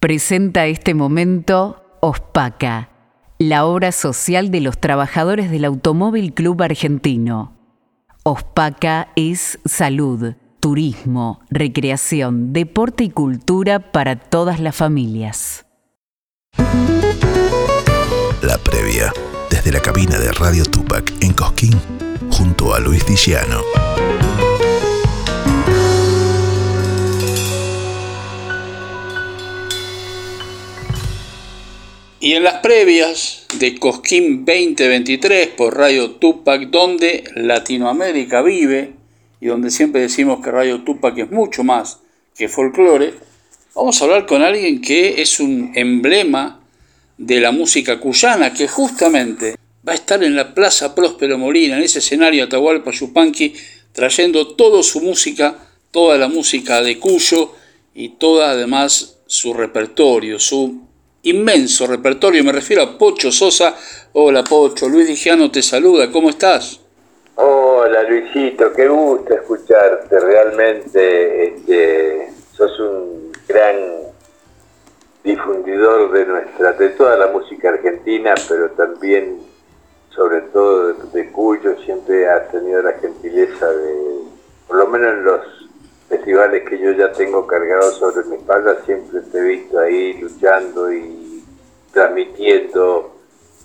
Presenta este momento OSPACA, la obra social de los trabajadores del Automóvil Club Argentino. OSPACA es salud, turismo, recreación, deporte y cultura para todas las familias. La previa, desde la cabina de Radio Tupac en Cosquín, junto a Luis Diciano. Y en las previas de Cosquín 2023 por Radio Tupac, donde Latinoamérica vive y donde siempre decimos que Radio Tupac es mucho más que folclore, vamos a hablar con alguien que es un emblema de la música cuyana, que justamente va a estar en la Plaza Próspero Molina, en ese escenario Atahualpa Yupanqui, trayendo toda su música, toda la música de Cuyo y toda además su repertorio, su inmenso repertorio. Me refiero a Pocho Sosa. Hola Pocho, Luis Digiano te saluda, ¿cómo estás? Hola Luisito, qué gusto escucharte. Realmente este, sos un gran difundidor de nuestra, de toda la música argentina, pero también, sobre todo de, de Cuyo, siempre has tenido la gentileza de, por lo menos en los festivales que yo ya tengo cargados sobre mi espalda, siempre te he visto ahí luchando y transmitiendo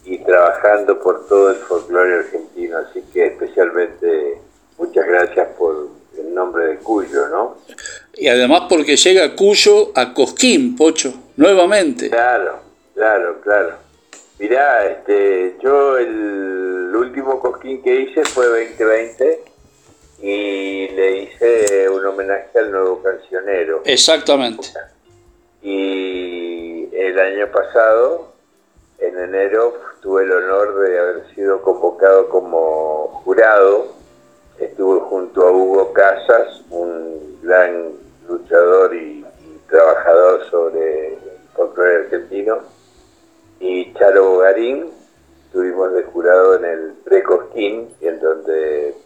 y trabajando por todo el folclore argentino. Así que especialmente muchas gracias por el nombre de Cuyo, ¿no? Y además porque llega Cuyo a Cosquín, Pocho, nuevamente. Claro, claro, claro. Mirá, este, yo el último Cosquín que hice fue 2020 y le hice un homenaje al nuevo cancionero. Exactamente. Y el año pasado, en enero, tuve el honor de haber sido convocado como jurado. Estuve junto a Hugo Casas, un gran luchador y, trabajador sobre el folclore argentino, y Charo Bogarín. Estuvimos de jurado en el Precosquín, en donde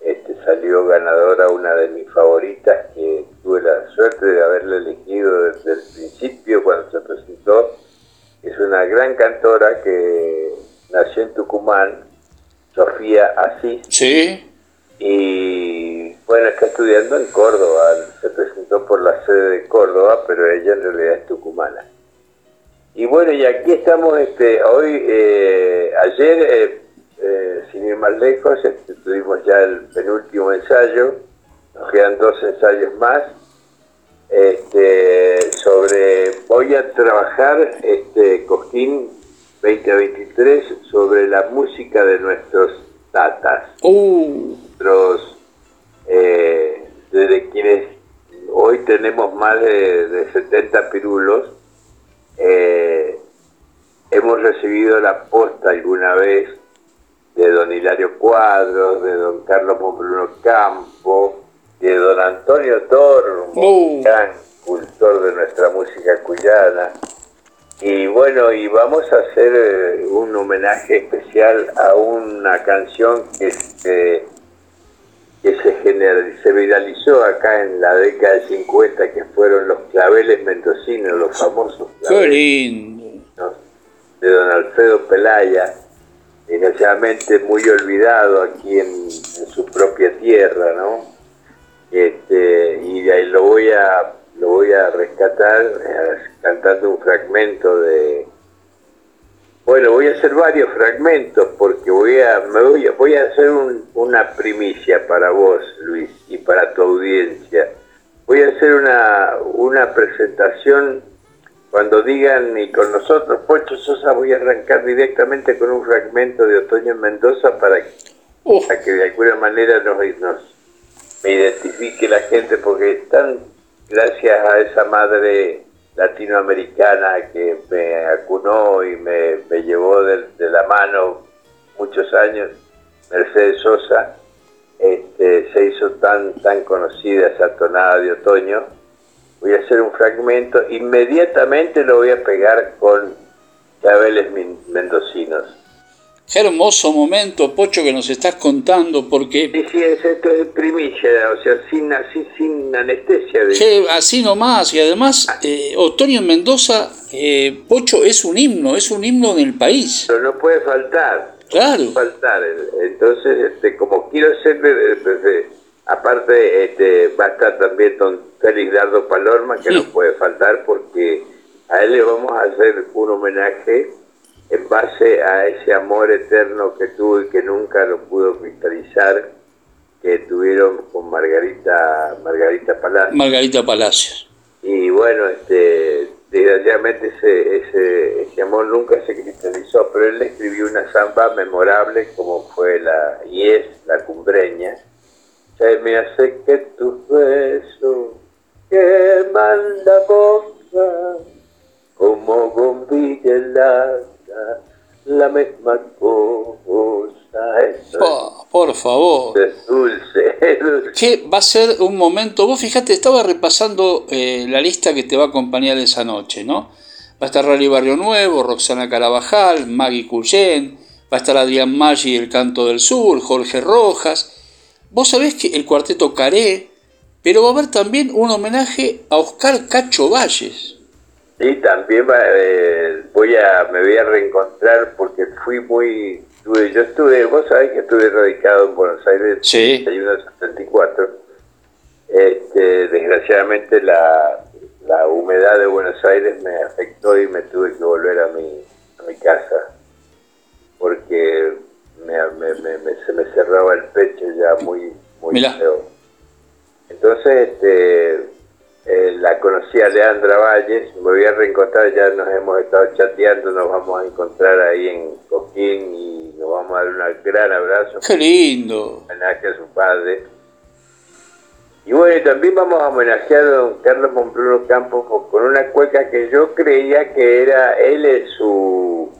este, salió ganadora una de mis favoritas que tuve la suerte de haberla elegido desde el principio cuando se presentó. Es una gran cantora que nació en Tucumán, Sofía Asís. Sí. Y bueno, está estudiando en Córdoba. Se presentó por la sede de Córdoba, pero ella en realidad es tucumana. Y bueno, y aquí estamos, este, hoy, eh, ayer eh, eh, sin ir más lejos, este, tuvimos ya el penúltimo ensayo, nos quedan dos ensayos más. Este, sobre, voy a trabajar este Cosquín 2023 sobre la música de nuestros tatas, uh. nuestros, eh, de quienes hoy tenemos más de, 70 pirulos. Eh, hemos recibido la posta alguna vez de don Hilario Cuadros, de don Carlos Bruno Campo, de don Antonio Tormo, uh. gran cultor de nuestra música cuyana. Y bueno, y vamos a hacer eh, un homenaje especial a una canción que, se, que se, se viralizó acá en la década del 50, que fueron los claveles mendocinos, los famosos claveles. ¡Qué lindo! De don Alfredo Pelaya desgraciadamente muy olvidado aquí en, su propia tierra, ¿no? Este, y de ahí lo voy a lo voy a rescatar eh, cantando un fragmento de bueno voy a hacer varios fragmentos porque voy a me voy voy a hacer una primicia para vos Luis y para tu audiencia voy a hacer una una presentación cuando digan y con nosotros, Pocho Sosa, voy a arrancar directamente con un fragmento de Otoño en Mendoza para, que de alguna manera nos, nos me identifique la gente, porque están, gracias a esa madre latinoamericana que me acunó y me, llevó de, la mano muchos años, Mercedes Sosa, este, se hizo tan, tan conocida esa tonada de otoño voy a hacer un fragmento, inmediatamente lo voy a pegar con claveles mendocinos. Qué hermoso momento, Pocho, que nos estás contando, porque... Sí, sí, es esto es primicia, o sea, sin, así, sin anestesia. De... así nomás, y además, eh, Otoño en Mendoza, eh, Pocho, es un himno, es un himno del país. Pero no puede faltar. Claro. No puede faltar. Entonces, este, como quiero ser, aparte, este, va a estar también don Félix Dardo Palorma, que no puede faltar, porque a él le vamos a hacer un homenaje en base a ese amor eterno que tuvo y que nunca lo pudo cristalizar, que tuvieron con Margarita Margarita Palacios. Margarita Palacios. Y bueno, este, desgraciadamente ese, ese, ese amor nunca se cristalizó, pero él le escribió una samba memorable como fue la, y es la cumbreña. Se me hace que tus besos queman la boca como bombilla helada la misma cosa. por favor. Es dulce, Que va a ser un momento. Vos fíjate, estaba repasando eh, la lista que te va a acompañar esa noche, ¿no? Va a estar Rally Barrio Nuevo, Roxana Carabajal, Maggie Cuyen, va a estar Adrián Maggi, El Canto del Sur, Jorge Rojas. Vos sabés que el cuarteto Caré, pero va a haber también un homenaje a Oscar Cacho Valles. Sí, también eh, voy a, me voy a reencontrar porque fui muy, yo estuve, vos sabés que estuve radicado en Buenos Aires sí. en el 74. Este, desgraciadamente la, la humedad de Buenos Aires me afectó y me tuve que volver a mi, a mi casa porque me, se me cerraba el pecho ya muy, muy feo. Entonces, este, eh, la conocí a Leandra Valles, me voy a reencontrar, ya nos hemos estado chateando, nos vamos a encontrar ahí en Coquín y nos vamos a dar un gran abrazo. ¡Qué lindo! Homenaje a su padre. Y bueno, también vamos a homenajear a don Carlos Montbruno Campos con una cueca que yo creía que era, él es su,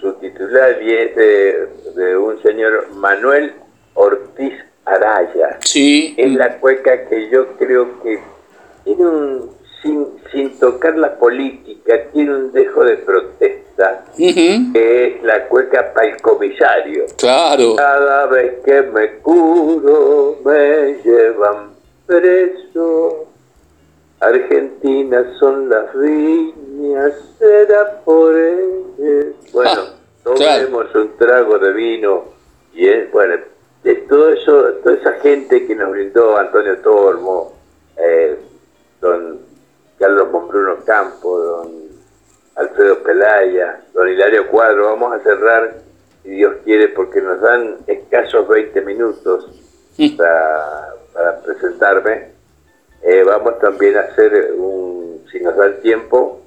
su titular y es de, de un señor Manuel Ortiz Araya. Sí. Es la cueca que yo creo que tiene un, sin, sin tocar la política, tiene un dejo de protesta, que es la cueca para el comisario. Claro. Cada vez que me curo, me llevan preso. Argentina son las viñas, será por él. Bueno, ah, tomemos un trago de vino y es, bueno, de todo eso, toda esa gente que nos brindó Antonio Tormo, eh, don Carlos Mombruno Campo, don Alfredo Pelaya, don Hilario Cuadro. Vamos a cerrar, si Dios quiere, porque nos dan escasos 20 minutos para, presentarme. Eh, vamos también a hacer, un, si nos da el tiempo,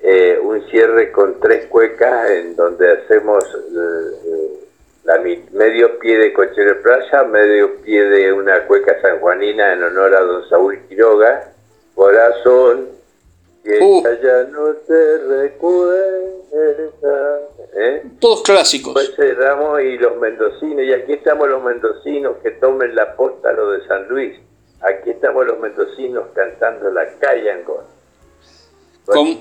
eh, un cierre con tres cuecas en donde hacemos eh, la medio pie de Cochero Playa, medio pie de una cueca sanjuanina en honor a don Saúl Quiroga, corazón, que uh. ya no te recuerda. ¿eh? Todos clásicos. Pues cerramos y los mendocinos, y aquí estamos los mendocinos que tomen la posta lo de San Luis. Aquí estamos los mendocinos cantando la calle Con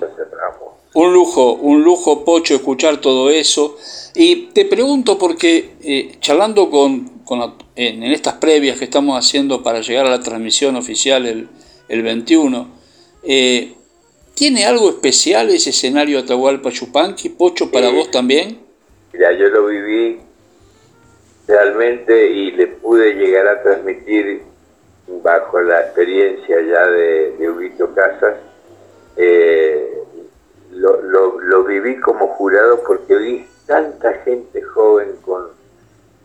un lujo, un lujo, Pocho, escuchar todo eso. Y te pregunto porque eh, charlando con, con en, estas previas que estamos haciendo para llegar a la transmisión oficial el, el 21. Eh, ¿Tiene algo especial ese escenario Atahualpa Chupanqui? ¿Pocho para vos también? Mira, yo lo viví realmente y le pude llegar a transmitir bajo la experiencia ya de, de Huguito Casas. Eh, lo, lo, viví como jurado porque vi tanta gente joven con,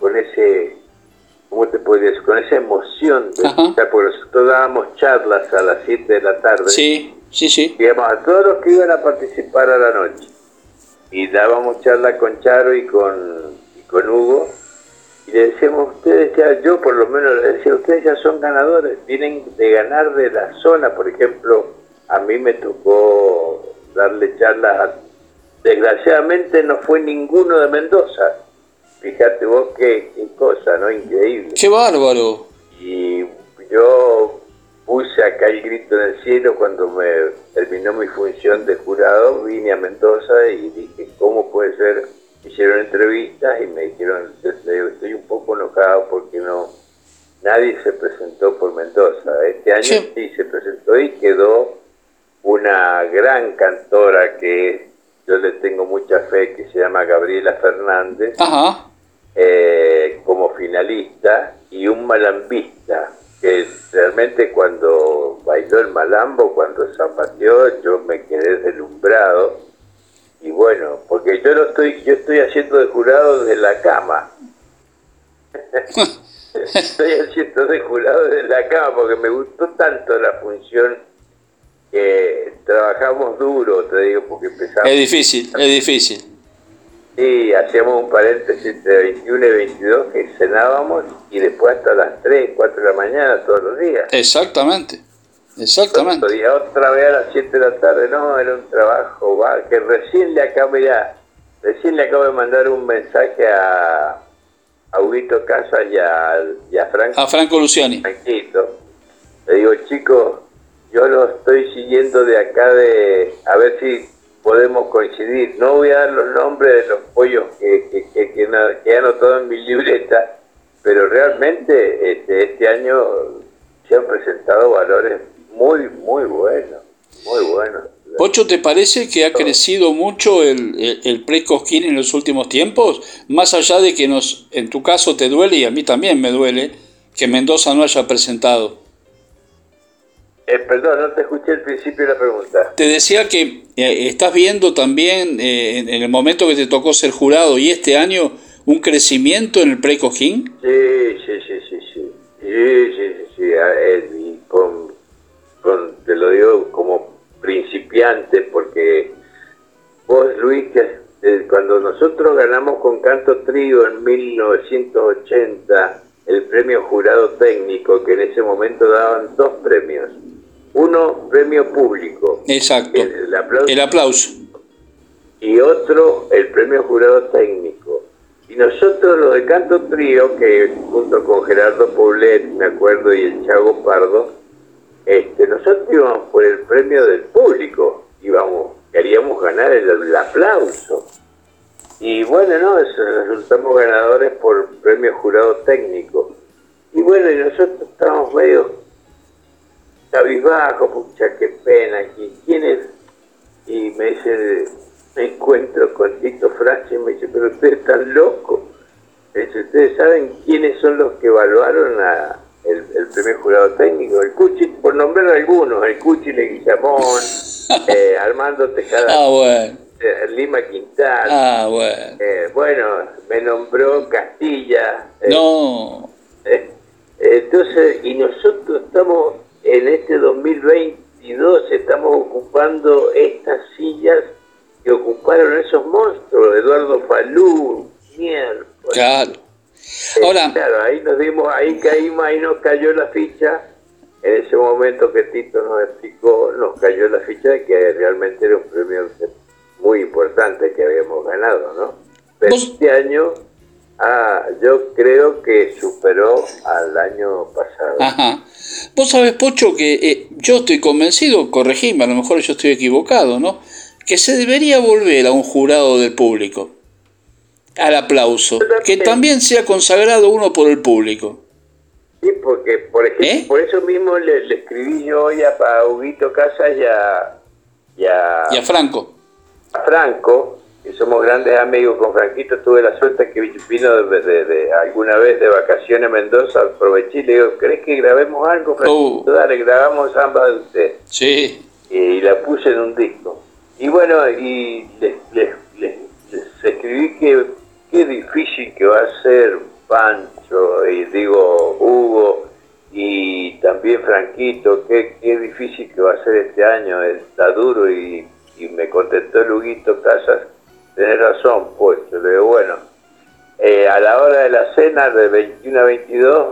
con ese ¿cómo te podría decir? Con esa emoción, de, porque nosotros dábamos charlas a las 7 de la tarde. Sí, sí, sí. Digamos, a todos los que iban a participar a la noche. Y dábamos charla con Charo y con, y con Hugo. Y le decíamos, ustedes ya, yo por lo menos le decía, ustedes ya son ganadores, vienen de ganar de la zona. Por ejemplo, a mí me tocó darle charlas a... Desgraciadamente no fue ninguno de Mendoza Fíjate vos qué, cosa, ¿no? Increíble. ¡Qué bárbaro! Y yo puse acá el grito en el cielo cuando me terminó mi función de jurado, vine a Mendoza y dije, ¿cómo puede ser? Hicieron entrevistas y me dijeron, estoy un poco enojado porque no nadie se presentó por Mendoza. Este año sí, se presentó y quedó una gran cantora que yo le tengo mucha fe, que se llama Gabriela Fernández, eh, como finalista, y un malambista, que realmente cuando bailó el malambo, cuando zapateó, yo me quedé deslumbrado. Y bueno, porque yo lo estoy, yo estoy haciendo de jurado desde la cama. estoy haciendo de jurado desde la cama porque me gustó tanto la función que trabajamos duro, te digo, porque empezamos. Es difícil, es difícil. Sí, hacíamos un paréntesis entre 21 y 22 que cenábamos y después hasta las 3, 4 de la mañana todos los días. Exactamente, exactamente. Y otra vez a las 7 de la tarde, no, era un trabajo, va, que recién le acabo, ya, recién le acabo de mandar un mensaje a, a Huguito Casas y a, y a Franco. A Franco Luciani. Le digo, chicos, yo lo estoy siguiendo de acá de, a ver si podemos coincidir. No voy a dar los nombres de los pollos que, que, que, que, he anotado en mi libreta, pero realmente este, este año se han presentado valores muy, muy buenos, muy buenos. Pocho, ¿te parece que ha crecido mucho el, el, pre-Cosquín en los últimos tiempos? Más allá de que nos, en tu caso te duele y a mí también me duele que Mendoza no haya presentado. Eh, perdón, no te escuché el principio de la pregunta. Te decía que eh, estás viendo también eh, en, el momento que te tocó ser jurado y este año un crecimiento en el pre-Cojín. Sí, sí, sí, sí, sí. Sí, sí, sí, sí. con, con, te lo digo como principiante porque vos, Luis, que cuando nosotros ganamos con Canto Trío en 1980 el premio jurado técnico, que en ese momento daban dos premios uno, premio público. Exacto. El aplauso. Y otro, el premio jurado técnico. Y nosotros, los de Canto Trío, que junto con Gerardo Poblet, me acuerdo, y el Chago Pardo, este, nosotros íbamos por el premio del público. Íbamos, queríamos ganar el, aplauso. Y bueno, no, resultamos ganadores por premio jurado técnico. Y bueno, y nosotros estábamos medio cabizbajo, pucha, qué pena, ¿quién es? Y me dice, me encuentro con Tito Francia y me dice, pero usted está loco. Dice, ¿ustedes saben quiénes son los que evaluaron a el, primer jurado técnico? El Cuchi, por nombrar algunos, el Cuchi Leguizamón, eh, Armando Tejada, ah, bueno. Eh, Lima Quintal. Ah, bueno. Eh, bueno, me nombró Castilla. no. entonces, y nosotros estamos en este 2022 estamos ocupando estas sillas que ocuparon esos monstruos, Eduardo Falú, mierda. Claro. Eh, Ahora, claro, ahí nos dimos, ahí caímos, ahí nos cayó la ficha. En ese momento que Tito nos explicó, nos cayó la ficha de que realmente era un premio muy importante que habíamos ganado, ¿no? Pero este año Ah, yo creo que superó al año pasado. Ajá. Vos sabés, Pocho, que eh, yo estoy convencido, corregime, a lo mejor yo estoy equivocado, ¿no? Que se debería volver a un jurado del público, al aplauso, que también sea consagrado uno por el público. Sí, porque, por ejemplo, ¿Eh? por eso mismo le, escribí yo hoy a, Huguito Casas y a, y a, y a Franco. A Franco, somos grandes amigos con Franquito, tuve la suerte que vino de, alguna vez de vacaciones a Mendoza, aproveché y le digo, ¿crees que grabemos algo, Franquito? Uh. Dale, grabamos ambas de usted. Sí. Y, la puse en un disco. Y bueno, y les, escribí que qué difícil que va a ser Pancho, y digo, Hugo, y también Franquito, qué, qué difícil que va a ser este año, está duro, y, y me contestó Luguito Casas, Tenés razón, pues. Le digo, bueno, eh, a la hora de la cena de 21 a 22,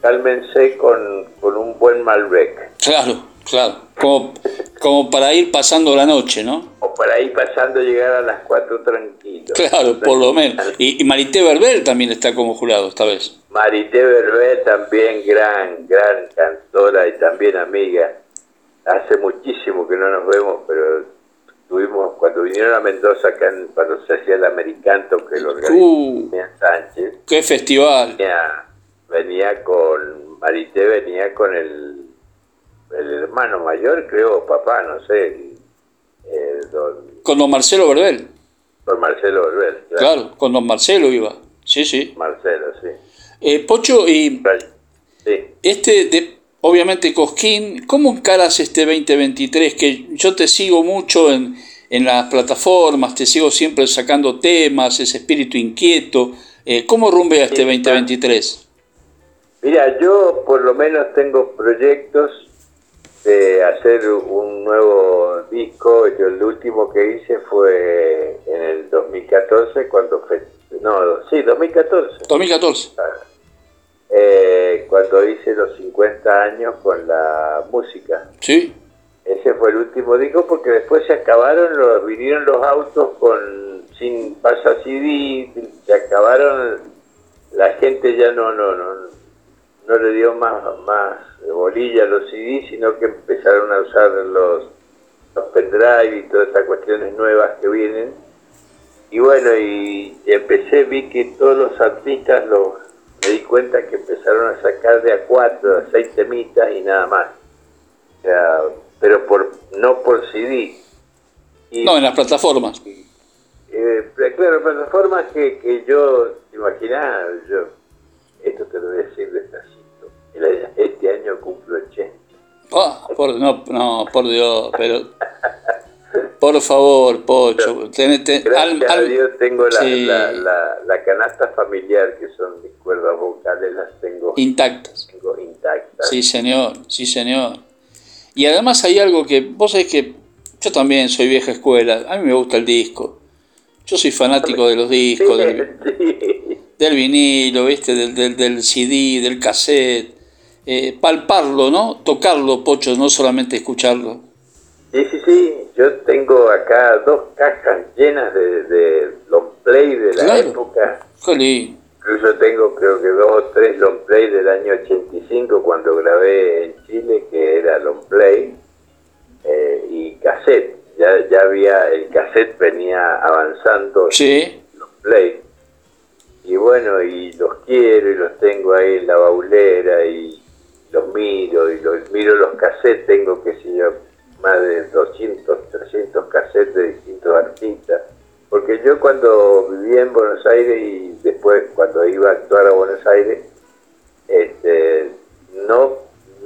cálmense con, con un buen Malbec. Claro, claro. Como, como para ir pasando la noche, ¿no? O para ir pasando, llegar a las 4 tranquilos. Claro, por lo menos. Y, y Marité Berber también está como jurado esta vez. Marité Berber también gran, gran cantora y también amiga. Hace muchísimo que no nos vemos, pero tuvimos, cuando vinieron a Mendoza, acá cuando se hacía el Americanto, que lo organizó Uh, Sánchez, ¡Qué festival! venía, venía con, Marité venía con el, el hermano mayor, creo, papá, no sé, el- el don, Con don Marcelo Verbel. don Marcelo Olver, Claro, con don Marcelo iba. Sí, sí. Marcelo, sí. Eh, Pocho, y Sí. este, de, obviamente Cosquín, ¿cómo encaras este 2023? Que yo te sigo mucho en, en las plataformas, te sigo siempre sacando temas, ese espíritu inquieto. Eh, ¿Cómo rumbea este Sí, 2023? Mira, yo por lo menos tengo proyectos de hacer un nuevo disco. Yo el último que hice fue en el 2014, cuando fe- no, sí, 2014, 2014. Eh, cuando hice los 50 años con la música. Sí. Ese fue el último disco porque después se acabaron, los, vinieron los autos con sin pasa CD, se acabaron, la gente ya no no no no le dio más más bolilla a los CD, sino que empezaron a usar los, los pendrive y todas estas cuestiones nuevas que vienen. Y bueno, y empecé, vi que todos los artistas los me di cuenta que empezaron a sacar de a cuatro, a seis temitas y nada más. O sea, pero por no por CD. Y, No, en las plataformas. eh, claro, plataformas que, que yo, te imaginás, yo, esto te lo voy a decir despacito. Este año cumplo 80. Ah, por, no, no, por Dios, pero... Por favor, Pocho, Gracias al- a Dios tengo la, sí, la, la, la canasta familiar, que son mis cuerdas vocales, las tengo, intactas. tengo intactas. Sí, señor, sí, señor. Y además hay algo que, vos sabés que yo también soy vieja escuela, a mí me gusta el disco. Yo soy fanático de los discos, del, Sí. del vinilo, ¿viste? Del, del, del CD, del cassette. Eh, palparlo, ¿no? Tocarlo, Pocho, no solamente escucharlo. Sí, sí, sí. Yo tengo acá dos cajas llenas de, de long play de la Claro. época. Qué lindo. Incluso tengo creo que dos o tres long play del año 85 cuando grabé en Chile, que era long play, eh, y cassette. Ya, ya había, el cassette venía avanzando Sí, long play. Y bueno, y los quiero y los tengo ahí en la baulera y los miro y los miro los cassettes, tengo que sé yo, más de 200, 300 cassettes de distintos artistas. Porque yo cuando vivía en Buenos Aires y después cuando iba a actuar a Buenos Aires, este, no,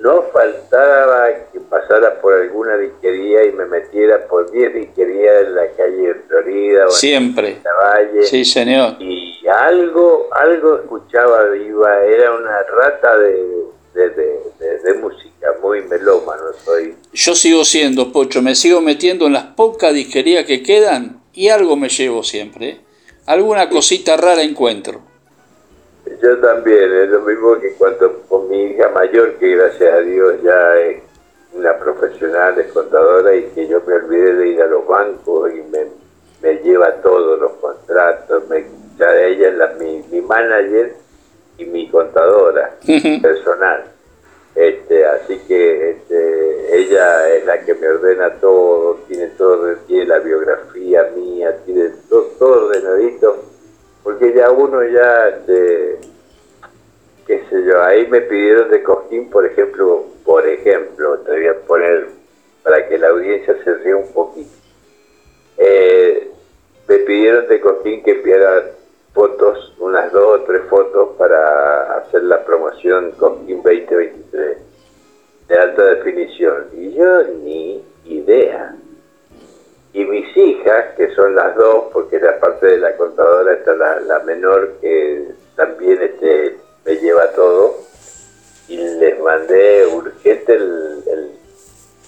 no faltaba que pasara por alguna disquería y me metiera por 10 disquerías en la calle de Florida o siempre. en la Valle Sí, señor. y algo algo escuchaba iba era una rata de, de, de, de- música muy melómano soy Yo sigo siendo, Pocho, me sigo metiendo en las pocas disquerías que quedan y algo me llevo siempre. ¿eh? Alguna cosita rara encuentro. yo también es lo mismo que cuando con mi hija mayor que gracias a Dios ya es una profesional es contadora y que yo me olvidé de ir a los bancos y me, me lleva todos los contratos me ya ella es la, mi, mi manager y mi contadora personal. Este, así que este, ella es la que me ordena todo, tiene todo, tiene la biografía mía, tiene todo, todo ordenadito, porque ya uno ya, este, qué sé yo, ahí me pidieron de Cosquín, por ejemplo, por ejemplo, te voy a poner para que la audiencia se ría un poquito. Eh, me pidieron de Cosquín que enviara fotos, unas dos o tres fotos para hacer la promoción Cosquín 2023 de alta definición. Y yo ni idea. Y mis hijas, que son las dos, porque la parte de la contadora está la, menor que también este, me lleva todo, y les mandé urgente el, el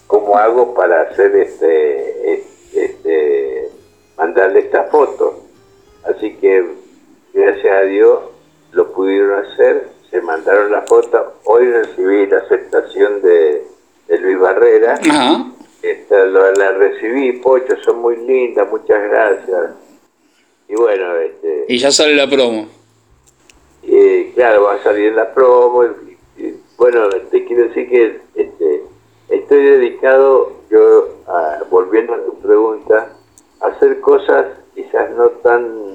cómo hago para hacer este, este, este mandarle esta foto. Así que gracias a Dios lo pudieron hacer, se mandaron la foto. Hoy recibí la aceptación de, de Luis Barrera. Ajá. Esta, la recibí, Pocho, son muy lindas, muchas gracias. Y bueno, este, Y ya sale la promo. eh, claro, va a salir la promo. y- y, bueno, te quiero decir que este, estoy dedicado, yo, a- volviendo a tu pregunta, a hacer cosas quizás no tan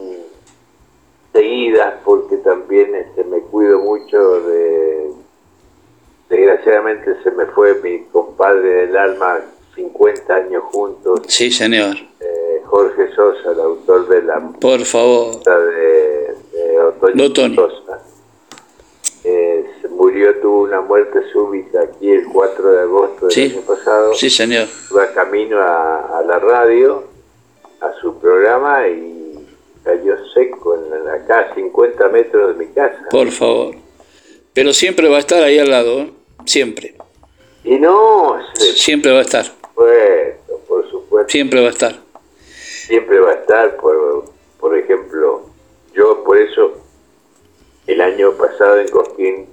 seguidas porque también este, me cuido mucho de desgraciadamente se me fue mi compadre del alma 50 años juntos. Sí señor. Eh, Jorge Sosa el autor de la por favor. de, de Otoño, Sosa. Eh, se murió tuvo una muerte súbita aquí el 4 de agosto del año pasado. Sí señor. Iba camino a, a la radio a su programa y cayó seco en la, acá 50 metros de mi casa. Por favor. Pero siempre va a estar ahí al lado, ¿eh? siempre. Y no... siempre va a estar. Por por supuesto. Siempre va a estar. Siempre va a estar, por, por ejemplo, yo por eso el año pasado en Cosquín,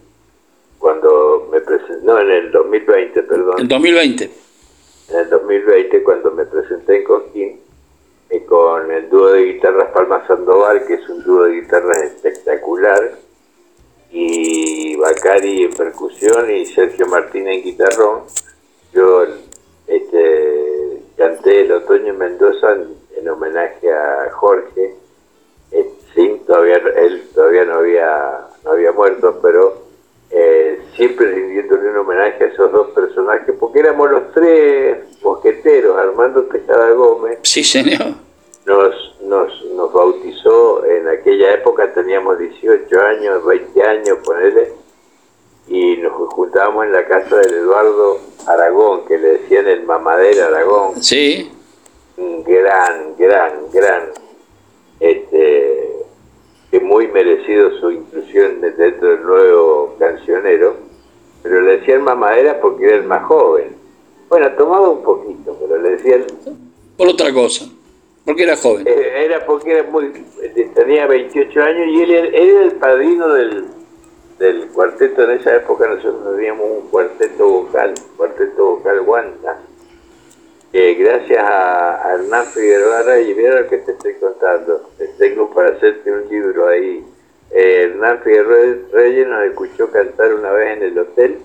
cuando me presenté, no, en el 2020, perdón. En 2020. En el 2020, cuando me presenté en Cosquín, eh, con el dúo de guitarras Palma Sandoval, que es un dúo de guitarras espectacular, y Bacari en percusión y Sergio Martínez en guitarrón. Yo este, canté el otoño en Mendoza en, homenaje a Jorge. Eh, todavía él todavía no había no había muerto, pero eh, siempre rindiéndole un homenaje a esos dos personajes, porque éramos los tres mosqueteros, Armando Tejada Gómez. Sí, señor. Nos, nos, nos bautizó, en aquella época teníamos 18 años, 20 años, ponele, y nos juntábamos en la casa del Eduardo Aragón, que le decían el mamadero Aragón. Sí. Un gran, gran, gran este, que muy merecido su inclusión dentro del nuevo cancionero, pero le decían mamadera porque era el más joven. Bueno, tomaba un poquito, pero le decían... Por otra cosa, porque era joven. Eh, era porque era muy, tenía 28 años y él, era el padrino del, del cuarteto. En esa época nosotros teníamos un cuarteto vocal, cuarteto vocal Guanta gracias a, Hernán Figueroa y mira lo que te estoy contando, tengo para hacerte un libro ahí. Eh, Hernán Figueroa Reyes nos escuchó cantar una vez en el hotel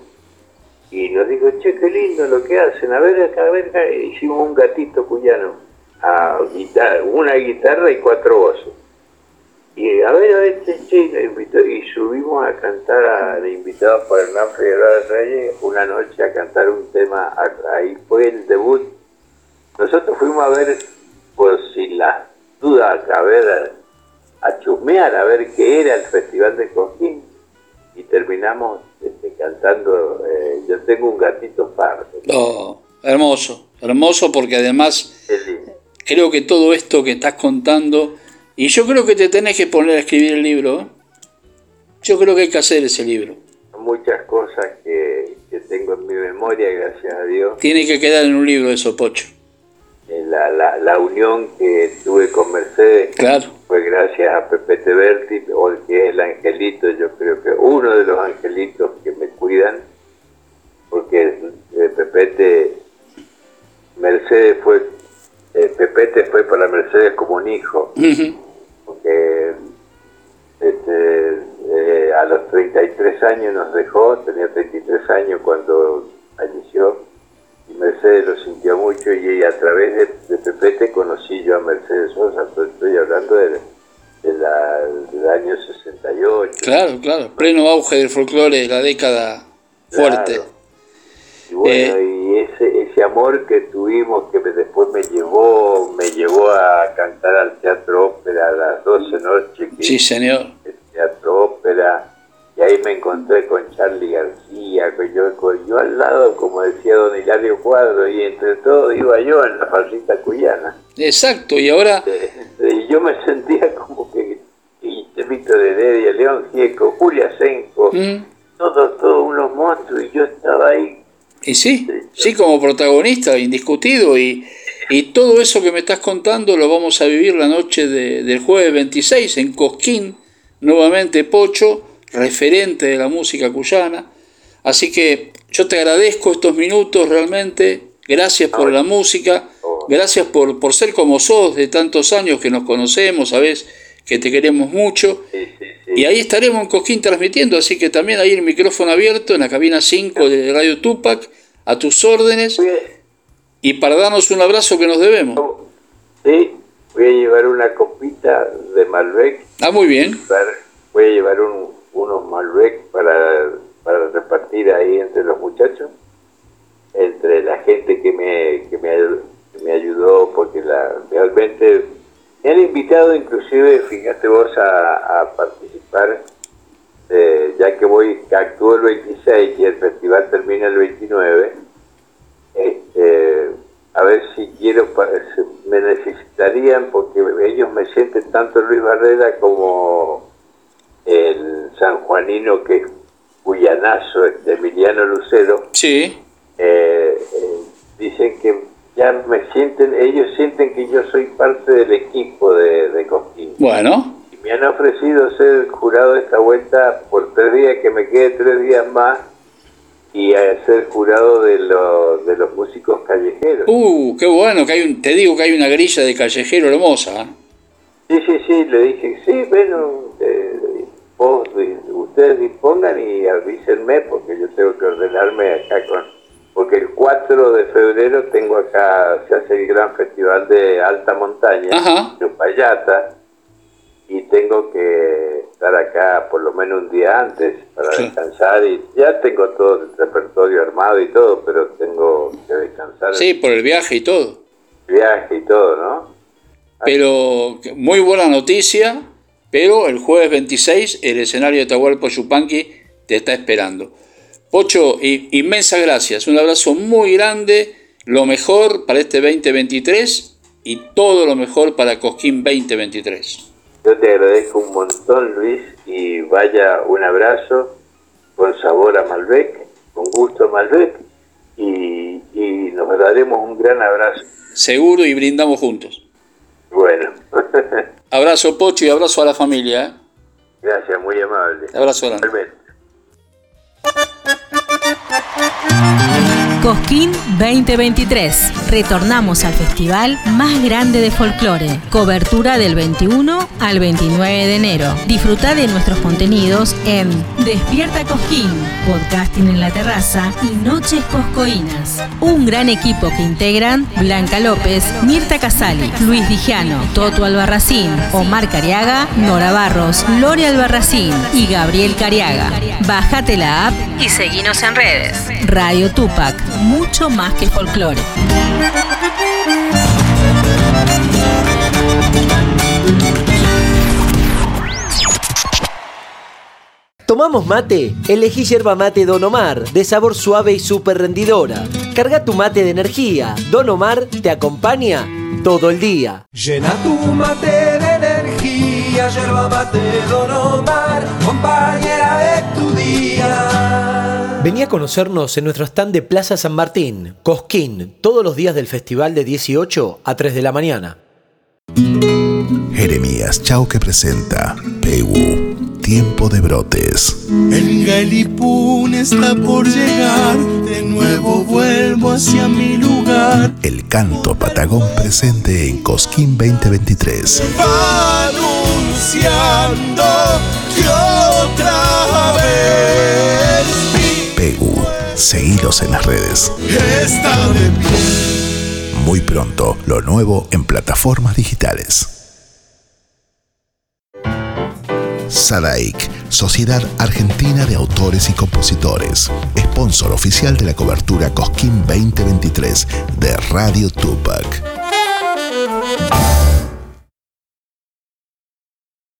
y nos dijo, che, qué lindo lo que hacen, a ver acá, a ver acá. Hicimos un gatito cuyano, a una guitarra y cuatro voces. Y a ver, a ver, y subimos a cantar, a, le invitado por Hernán Figueroa Reyes una noche a cantar un tema, ahí fue el debut nosotros fuimos a ver, por si la duda, a ver, a chusmear, a ver qué era el Festival de Coquín y terminamos este, cantando eh, Yo tengo un gatito pardo. Oh, hermoso, hermoso porque además creo que todo esto que estás contando, y yo creo que te tenés que poner a escribir el libro, ¿eh? yo creo que hay que hacer ese libro. Muchas cosas que, que tengo en mi memoria, gracias a Dios. Tiene que quedar en un libro eso, Pocho. Eh, la, la, la, unión que tuve con Mercedes claro. fue gracias a Pepe Teberti, que es el angelito, yo creo que uno de los angelitos que me cuidan, porque eh, Pepete, Mercedes fue, eh, Pepete fue para Mercedes como un hijo, porque este, eh, a los 33 años nos dejó, tenía 33 años cuando falleció Mercedes lo sintió mucho y a través de, Pepete conocí yo a Mercedes Sosa, estoy hablando de, del año 68. Claro, claro, pleno auge del folclore de la década fuerte. Y bueno, eh, y amor que tuvimos que después me llevó, me llevó a cantar al Teatro Ópera a las 12 noches. sí, señor. El Teatro Ópera y ahí me encontré con Charlie García, con yo, yo al lado, como decía don Hilario Cuadro, y entre todos iba yo en la falsita cuyana. Exacto, y ahora... Y yo me sentía como que, Víctor Heredia, León Gieco, Julia Senco, mm. todos, todos unos monstruos, y yo estaba ahí. Y sí, sí, como protagonista, indiscutido, y, y todo eso que me estás contando lo vamos a vivir la noche del jueves 26 en Cosquín, nuevamente Pocho, referente de la música cuyana. Así que yo te agradezco estos minutos realmente, gracias por la música, gracias por, por ser como sos de tantos años que nos conocemos, sabes que te queremos mucho. Y ahí estaremos en Cosquín transmitiendo, así que también ahí el micrófono abierto en la cabina 5 de Radio Tupac, a tus órdenes, y para darnos un abrazo que nos debemos. Sí, voy a llevar una copita de Malbec. Ah, muy bien. Voy a llevar unos Malbec para, para repartir ahí entre los muchachos, entre la gente que me, que me, me ayudó, porque la, realmente me han invitado inclusive, fíjate vos, a, participar, eh, ya que voy, que actúo el 26 y el festival termina el 29, este, a ver si quiero, me necesitarían, porque ellos me sienten tanto Luis Barrera como el sanjuanino que es cuyanazo, este, Emiliano Lucero. Sí. Eh, eh, dicen que ya me sienten, ellos sienten que yo soy parte del equipo de, de Cosquín. Bueno. Y me han ofrecido ser jurado de esta vuelta por tres días, que me quede tres días más y a ser jurado de, de los músicos callejeros. Uh, qué bueno, que hay un, te digo que hay una grilla de callejero hermosa. ¿eh? Sí, sí, sí, le dije, sí, bueno, eh, vos, ustedes dispongan y avísenme porque yo tengo que ordenarme acá con porque el 4 de febrero tengo acá, se hace el gran festival de alta montaña, en Payata, y tengo que estar acá por lo menos un día antes para descansar y ya tengo todo el repertorio armado y todo, pero tengo que descansar. Sí, por el viaje y todo. Viaje y todo, ¿no? Pero muy buena noticia, pero el jueves 26 el escenario de Tahualpa Yupanqui te está esperando. Pocho, inmensas gracias. Un abrazo muy grande. Lo mejor para este 2023 y todo lo mejor para Cosquín 2023. Yo te agradezco un montón, Luis, y vaya un abrazo con sabor a Malbec, con gusto a Malbec, y, y nos daremos un gran abrazo. Seguro y brindamos juntos. Bueno. abrazo, Pocho, y abrazo a la familia. ¿eh? Gracias, muy amable. Abrazo grande. Thank you. Cosquín 2023. Retornamos al festival más grande de folclore. Cobertura del 21 al 29 de enero. Disfruta de nuestros contenidos en Despierta Cosquín, podcasting en la terraza y Noches Coscoínas. Un gran equipo que integran Blanca López, Mirta Casali, Luis Dijano, Toto Albarracín, Omar Cariaga, Nora Barros, Lore Albarracín y Gabriel Cariaga. Bájate la app y seguinos en redes. Radio Tupac mucho más que folclore. ¿Tomamos mate? Elegí yerba mate Don Omar, de sabor suave y súper rendidora. Carga tu mate de energía. Don Omar te acompaña todo el día. Llena tu mate de energía, yerba mate Don Omar, compañera de tu día. Vení a conocernos en nuestro stand de Plaza San Martín, Cosquín, todos los días del festival de 18 a 3 de la mañana. Jeremías Chauque presenta Pegu, Tiempo de Brotes. El Galipún está por llegar, de nuevo vuelvo hacia mi lugar. El canto Patagón presente en Cosquín 2023. Va anunciando que otra vez Seguilos en las redes. Muy pronto, lo nuevo en plataformas digitales. Sadaik, Sociedad Argentina de Autores y Compositores, sponsor oficial de la cobertura Cosquín 2023 de Radio Tupac.